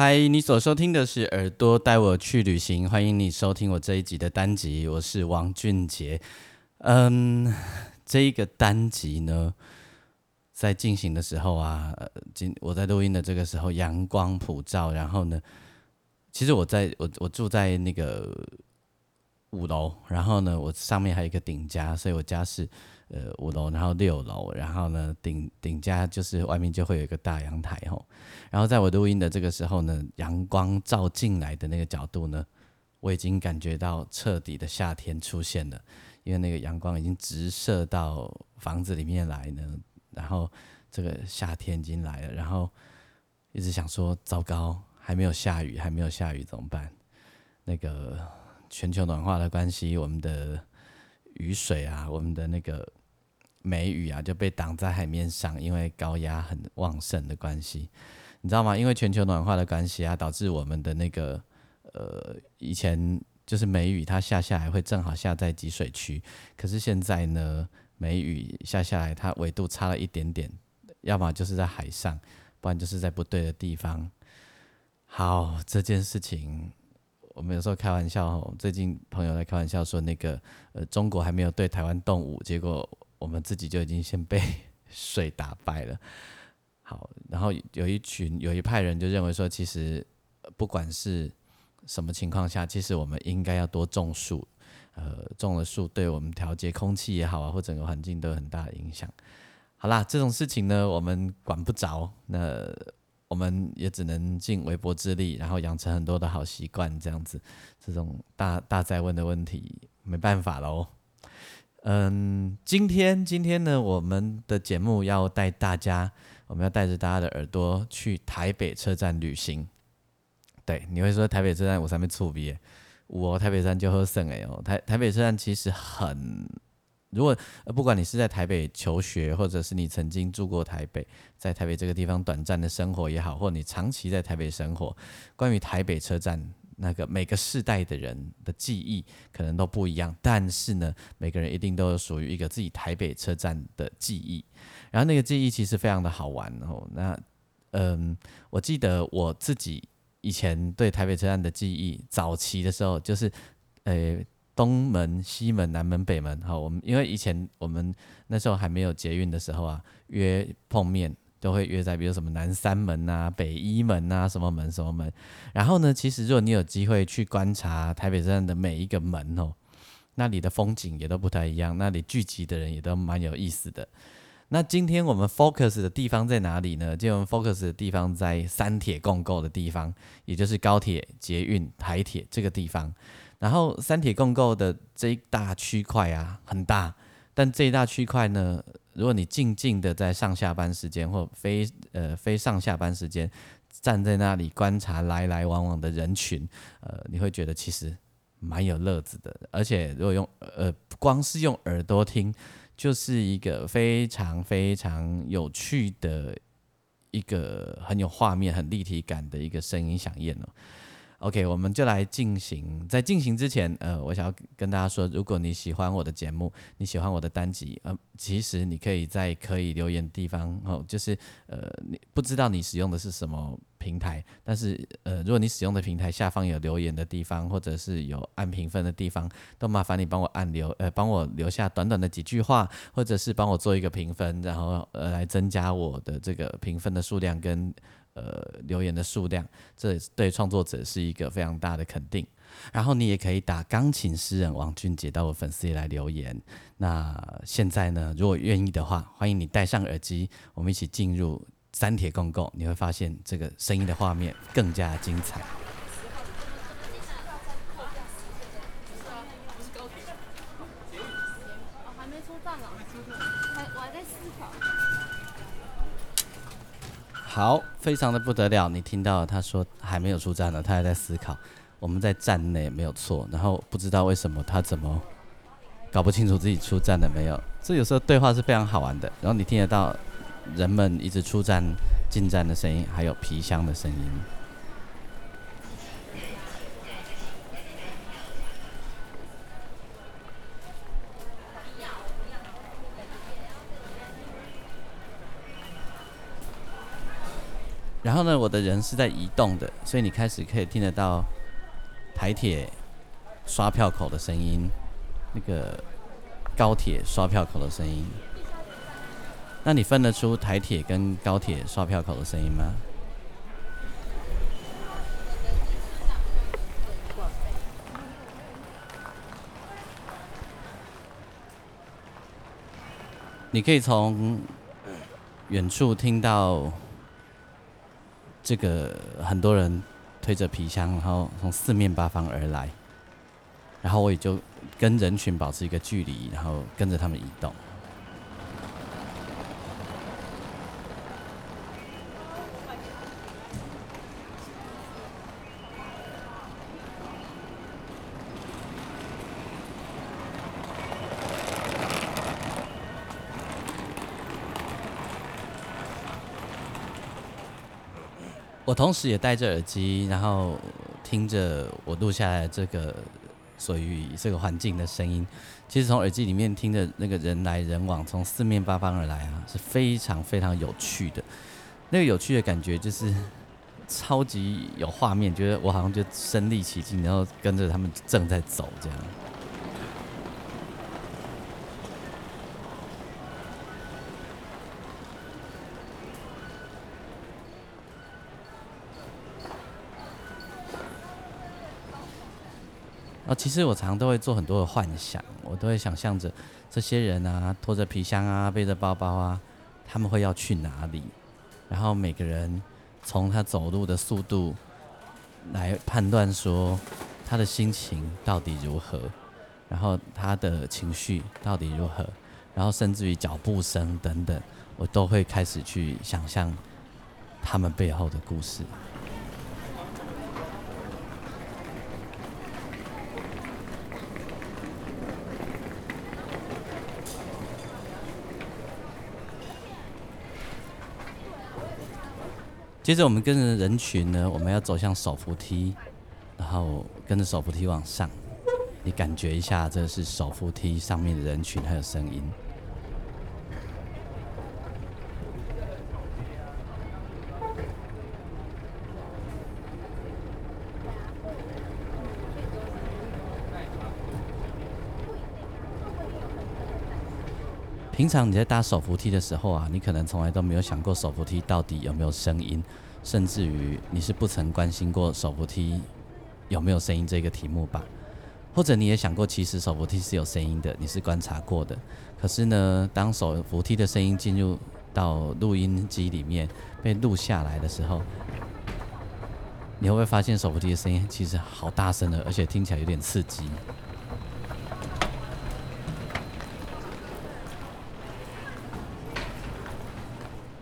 嗨，你所收听的是《耳朵带我去旅行》，欢迎你收听我这一集的单集，我是王俊杰。嗯，这一个单集呢，在进行的时候啊，今我在录音的这个时候，阳光普照，然后呢，其实我在我我住在那个五楼，然后呢，我上面还有一个顶家，所以我家是。呃，五楼，然后六楼，然后呢，顶顶家就是外面就会有一个大阳台吼。然后在我录音的这个时候呢，阳光照进来的那个角度呢，我已经感觉到彻底的夏天出现了，因为那个阳光已经直射到房子里面来呢。然后这个夏天已经来了，然后一直想说，糟糕，还没有下雨，还没有下雨怎么办？那个全球暖化的关系，我们的雨水啊，我们的那个。梅雨啊就被挡在海面上，因为高压很旺盛的关系，你知道吗？因为全球暖化的关系啊，导致我们的那个呃，以前就是梅雨它下下来会正好下在集水区，可是现在呢，梅雨下下来它纬度差了一点点，要么就是在海上，不然就是在不对的地方。好，这件事情我们有时候开玩笑，最近朋友在开玩笑说，那个呃，中国还没有对台湾动武，结果。我们自己就已经先被 水打败了。好，然后有一群有一派人就认为说，其实不管是什么情况下，其实我们应该要多种树。呃，种了树对我们调节空气也好啊，或整个环境都有很大的影响。好啦，这种事情呢，我们管不着，那我们也只能尽微薄之力，然后养成很多的好习惯，这样子。这种大大在问的问题，没办法喽。嗯，今天今天呢，我们的节目要带大家，我们要带着大家的耳朵去台北车站旅行。对，你会说台北车站我上面触鼻，我台北站就喝剩哎哦，台台北车站其实很，如果不管你是在台北求学，或者是你曾经住过台北，在台北这个地方短暂的生活也好，或你长期在台北生活，关于台北车站。那个每个世代的人的记忆可能都不一样，但是呢，每个人一定都有属于一个自己台北车站的记忆。然后那个记忆其实非常的好玩哦。那嗯，我记得我自己以前对台北车站的记忆，早期的时候就是呃东门、西门、南门、北门。好，我们因为以前我们那时候还没有捷运的时候啊，约碰面。都会约在，比如什么南三门啊、北一门啊、什么门什么门。然后呢，其实如果你有机会去观察台北站的每一个门哦，那里的风景也都不太一样，那里聚集的人也都蛮有意思的。那今天我们 focus 的地方在哪里呢？今天我们 focus 的地方在三铁共构的地方，也就是高铁、捷运、台铁这个地方。然后三铁共构的这一大区块啊，很大，但这一大区块呢？如果你静静的在上下班时间或非呃非上下班时间站在那里观察来来往往的人群，呃，你会觉得其实蛮有乐子的。而且如果用呃不光是用耳朵听，就是一个非常非常有趣的一个很有画面、很立体感的一个声音响应哦。OK，我们就来进行。在进行之前，呃，我想要跟大家说，如果你喜欢我的节目，你喜欢我的单集，呃，其实你可以在可以留言的地方哦，就是呃，你不知道你使用的是什么平台，但是呃，如果你使用的平台下方有留言的地方，或者是有按评分的地方，都麻烦你帮我按留，呃，帮我留下短短的几句话，或者是帮我做一个评分，然后呃，来增加我的这个评分的数量跟。呃，留言的数量，这对创作者是一个非常大的肯定。然后你也可以打钢琴诗人王俊杰到我粉丝页来留言。那现在呢，如果愿意的话，欢迎你戴上耳机，我们一起进入三铁共构，你会发现这个声音的画面更加精彩。好，非常的不得了。你听到他说还没有出站呢，他还在思考。我们在站内没有错，然后不知道为什么他怎么搞不清楚自己出站了没有。这有时候对话是非常好玩的。然后你听得到人们一直出站、进站的声音，还有皮箱的声音。然后呢，我的人是在移动的，所以你开始可以听得到台铁刷票口的声音，那个高铁刷票口的声音。那你分得出台铁跟高铁刷票口的声音吗？你可以从远处听到。这个很多人推着皮箱，然后从四面八方而来，然后我也就跟人群保持一个距离，然后跟着他们移动。我同时也戴着耳机，然后听着我录下来这个属于这个环境的声音。其实从耳机里面听着那个人来人往，从四面八方而来啊，是非常非常有趣的。那个有趣的感觉就是超级有画面，觉得我好像就身临其境，然后跟着他们正在走这样。啊，其实我常常都会做很多的幻想，我都会想象着这些人啊，拖着皮箱啊，背着包包啊，他们会要去哪里？然后每个人从他走路的速度来判断说他的心情到底如何，然后他的情绪到底如何，然后甚至于脚步声等等，我都会开始去想象他们背后的故事。接着我们跟着人群呢，我们要走向手扶梯，然后跟着手扶梯往上。你感觉一下，这是手扶梯上面的人群还有声音。平常你在搭手扶梯的时候啊，你可能从来都没有想过手扶梯到底有没有声音，甚至于你是不曾关心过手扶梯有没有声音这个题目吧？或者你也想过，其实手扶梯是有声音的，你是观察过的。可是呢，当手扶梯的声音进入到录音机里面被录下来的时候，你会不会发现手扶梯的声音其实好大声的，而且听起来有点刺激？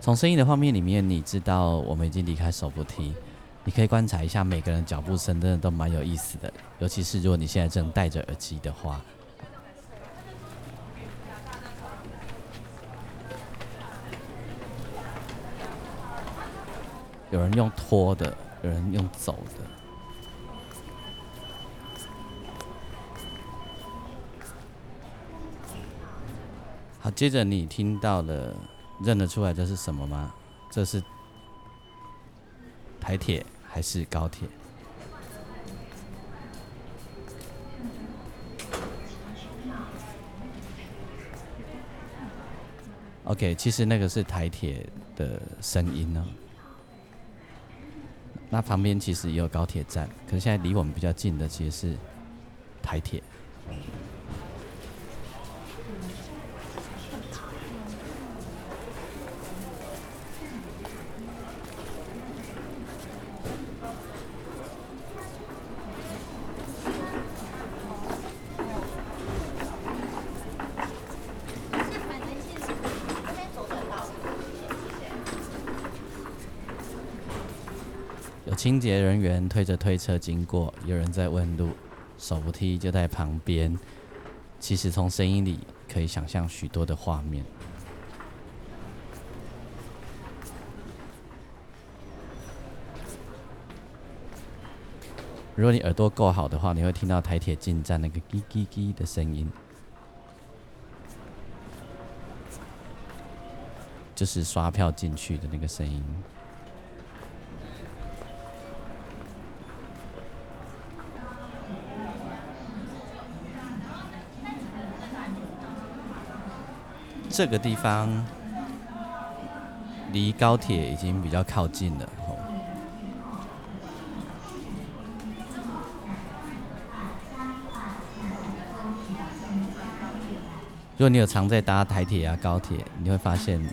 从声音的画面里面，你知道我们已经离开手扶梯。你可以观察一下每个人脚步声，真的都蛮有意思的。尤其是如果你现在正戴着耳机的话，有人用拖的，有人用走的。好，接着你听到了。认得出来这是什么吗？这是台铁还是高铁？OK，其实那个是台铁的声音呢。那旁边其实也有高铁站，可是现在离我们比较近的其实是台铁。清洁人员推着推车经过，有人在问路，手扶梯就在旁边。其实从声音里可以想象许多的画面。如果你耳朵够好的话，你会听到台铁进站那个“叽叽叽”的声音，就是刷票进去的那个声音。这个地方离高铁已经比较靠近了。如果你有常在搭台铁啊、高铁，你会发现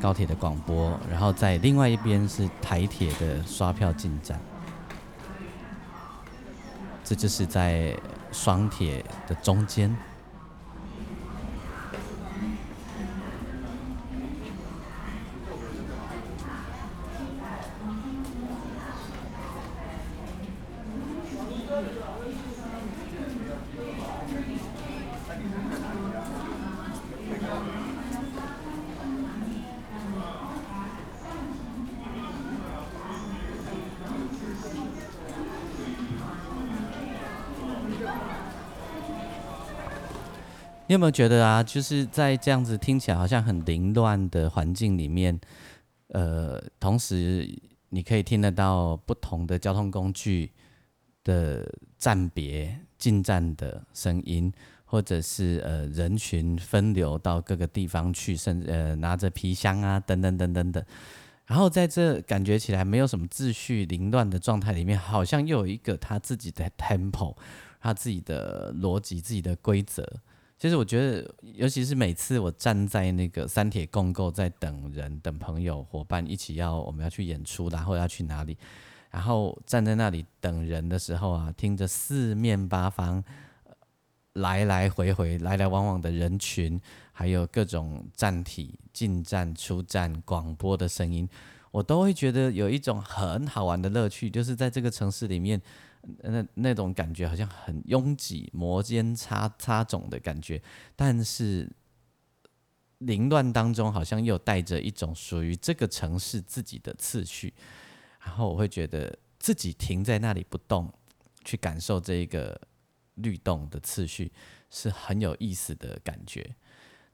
高铁的广播，然后在另外一边是台铁的刷票进站，这就是在双铁的中间。你有没有觉得啊，就是在这样子听起来好像很凌乱的环境里面，呃，同时你可以听得到不同的交通工具的站别进站的声音，或者是呃人群分流到各个地方去，甚至呃拿着皮箱啊等等等等等，然后在这感觉起来没有什么秩序凌乱的状态里面，好像又有一个他自己的 tempo，他自己的逻辑，自己的规则。其实我觉得，尤其是每次我站在那个三铁共构，在等人、等朋友、伙伴一起要我们要去演出，然后要去哪里，然后站在那里等人的时候啊，听着四面八方来来回回、来来往往的人群，还有各种站体进站、出站广播的声音，我都会觉得有一种很好玩的乐趣，就是在这个城市里面。那那种感觉好像很拥挤、摩肩擦擦踵的感觉，但是凌乱当中好像又带着一种属于这个城市自己的次序，然后我会觉得自己停在那里不动，去感受这一个律动的次序是很有意思的感觉。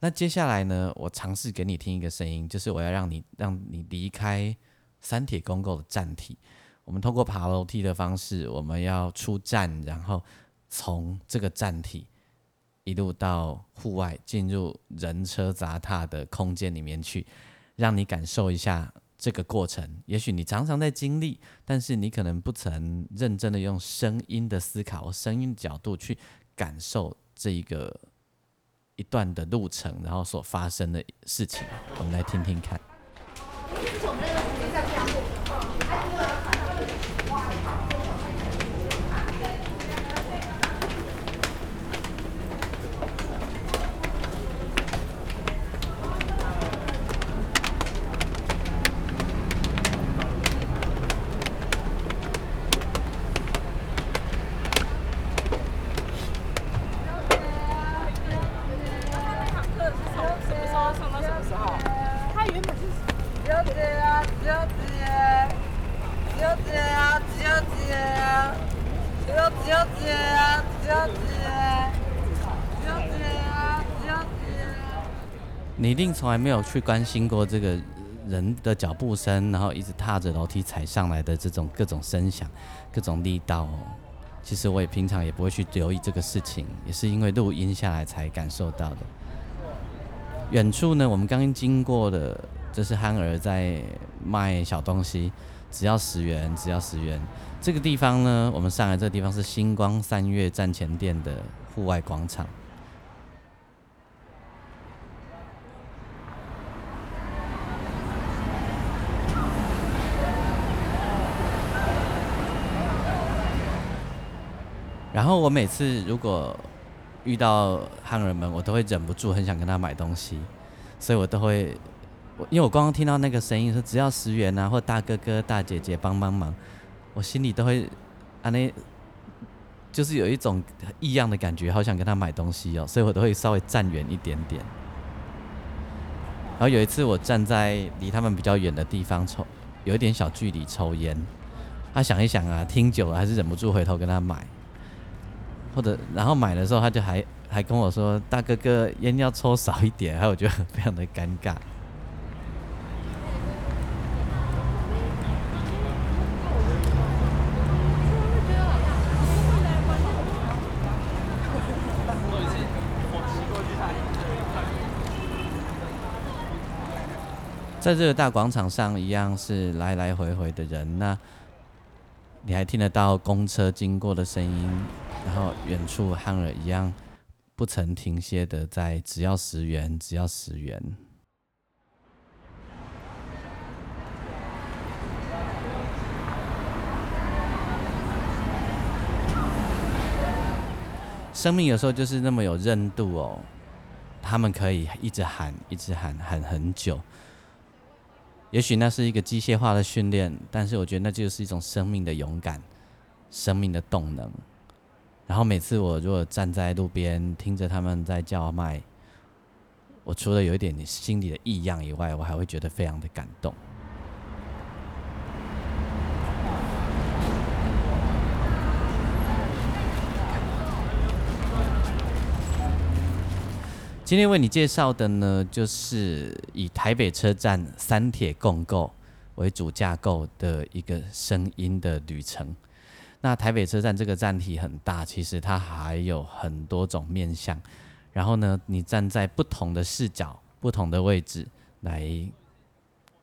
那接下来呢，我尝试给你听一个声音，就是我要让你让你离开三铁公构的站体。我们通过爬楼梯的方式，我们要出站，然后从这个站体一路到户外，进入人车杂踏的空间里面去，让你感受一下这个过程。也许你常常在经历，但是你可能不曾认真的用声音的思考、声音角度去感受这一个一段的路程，然后所发生的事情。我们来听听看。你一定从来没有去关心过这个人的脚步声，然后一直踏着楼梯踩上来的这种各种声响、各种力道。其实我也平常也不会去留意这个事情，也是因为录音下来才感受到的。远处呢，我们刚刚经过的，这是憨儿在卖小东西，只要十元，只要十元。这个地方呢，我们上来这个地方是星光三月站前店的户外广场。然后我每次如果遇到汉人们，我都会忍不住很想跟他买东西，所以我都会我因为我刚刚听到那个声音说只要十元啊，或大哥哥大姐姐帮帮忙，我心里都会啊那，就是有一种异样的感觉，好想跟他买东西哦，所以我都会稍微站远一点点。然后有一次我站在离他们比较远的地方抽，有一点小距离抽烟，他想一想啊，听久了还是忍不住回头跟他买，或者然后买的时候他就还还跟我说大哥哥烟要抽少一点，还有我觉得非常的尴尬。在这个大广场上，一样是来来回回的人。那你还听得到公车经过的声音，然后远处汉儿一样不曾停歇的在只要十元，只要十元。生命有时候就是那么有韧度哦，他们可以一直喊，一直喊，喊很久。也许那是一个机械化的训练，但是我觉得那就是一种生命的勇敢，生命的动能。然后每次我如果站在路边听着他们在叫卖，我除了有一点心里的异样以外，我还会觉得非常的感动。今天为你介绍的呢，就是以台北车站三铁共构为主架构的一个声音的旅程。那台北车站这个站体很大，其实它还有很多种面向。然后呢，你站在不同的视角、不同的位置来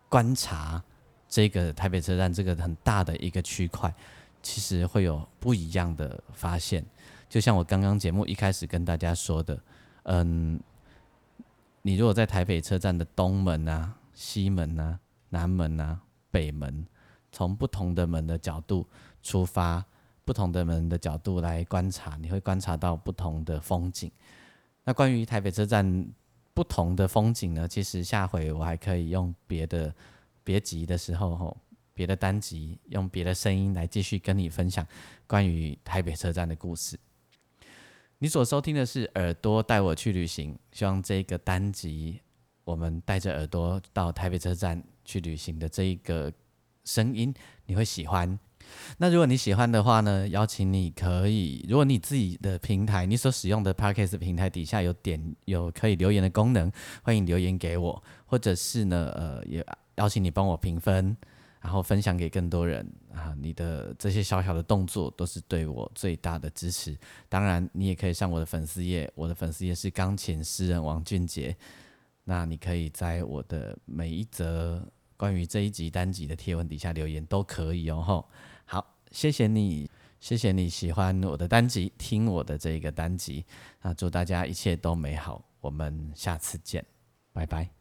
观察这个台北车站这个很大的一个区块，其实会有不一样的发现。就像我刚刚节目一开始跟大家说的，嗯。你如果在台北车站的东门啊、西门啊、南门啊、北门，从不同的门的角度出发，不同的门的角度来观察，你会观察到不同的风景。那关于台北车站不同的风景呢？其实下回我还可以用别的别集的时候，吼，别的单集用别的声音来继续跟你分享关于台北车站的故事。你所收听的是《耳朵带我去旅行》，希望这个单集我们带着耳朵到台北车站去旅行的这一个声音，你会喜欢。那如果你喜欢的话呢，邀请你可以，如果你自己的平台，你所使用的 Podcast 平台底下有点有可以留言的功能，欢迎留言给我，或者是呢，呃，也邀请你帮我评分。然后分享给更多人啊！你的这些小小的动作都是对我最大的支持。当然，你也可以上我的粉丝页，我的粉丝页是钢琴诗人王俊杰。那你可以在我的每一则关于这一集单集的贴文底下留言，都可以哦。吼，好，谢谢你，谢谢你喜欢我的单集，听我的这个单集。那祝大家一切都美好，我们下次见，拜拜。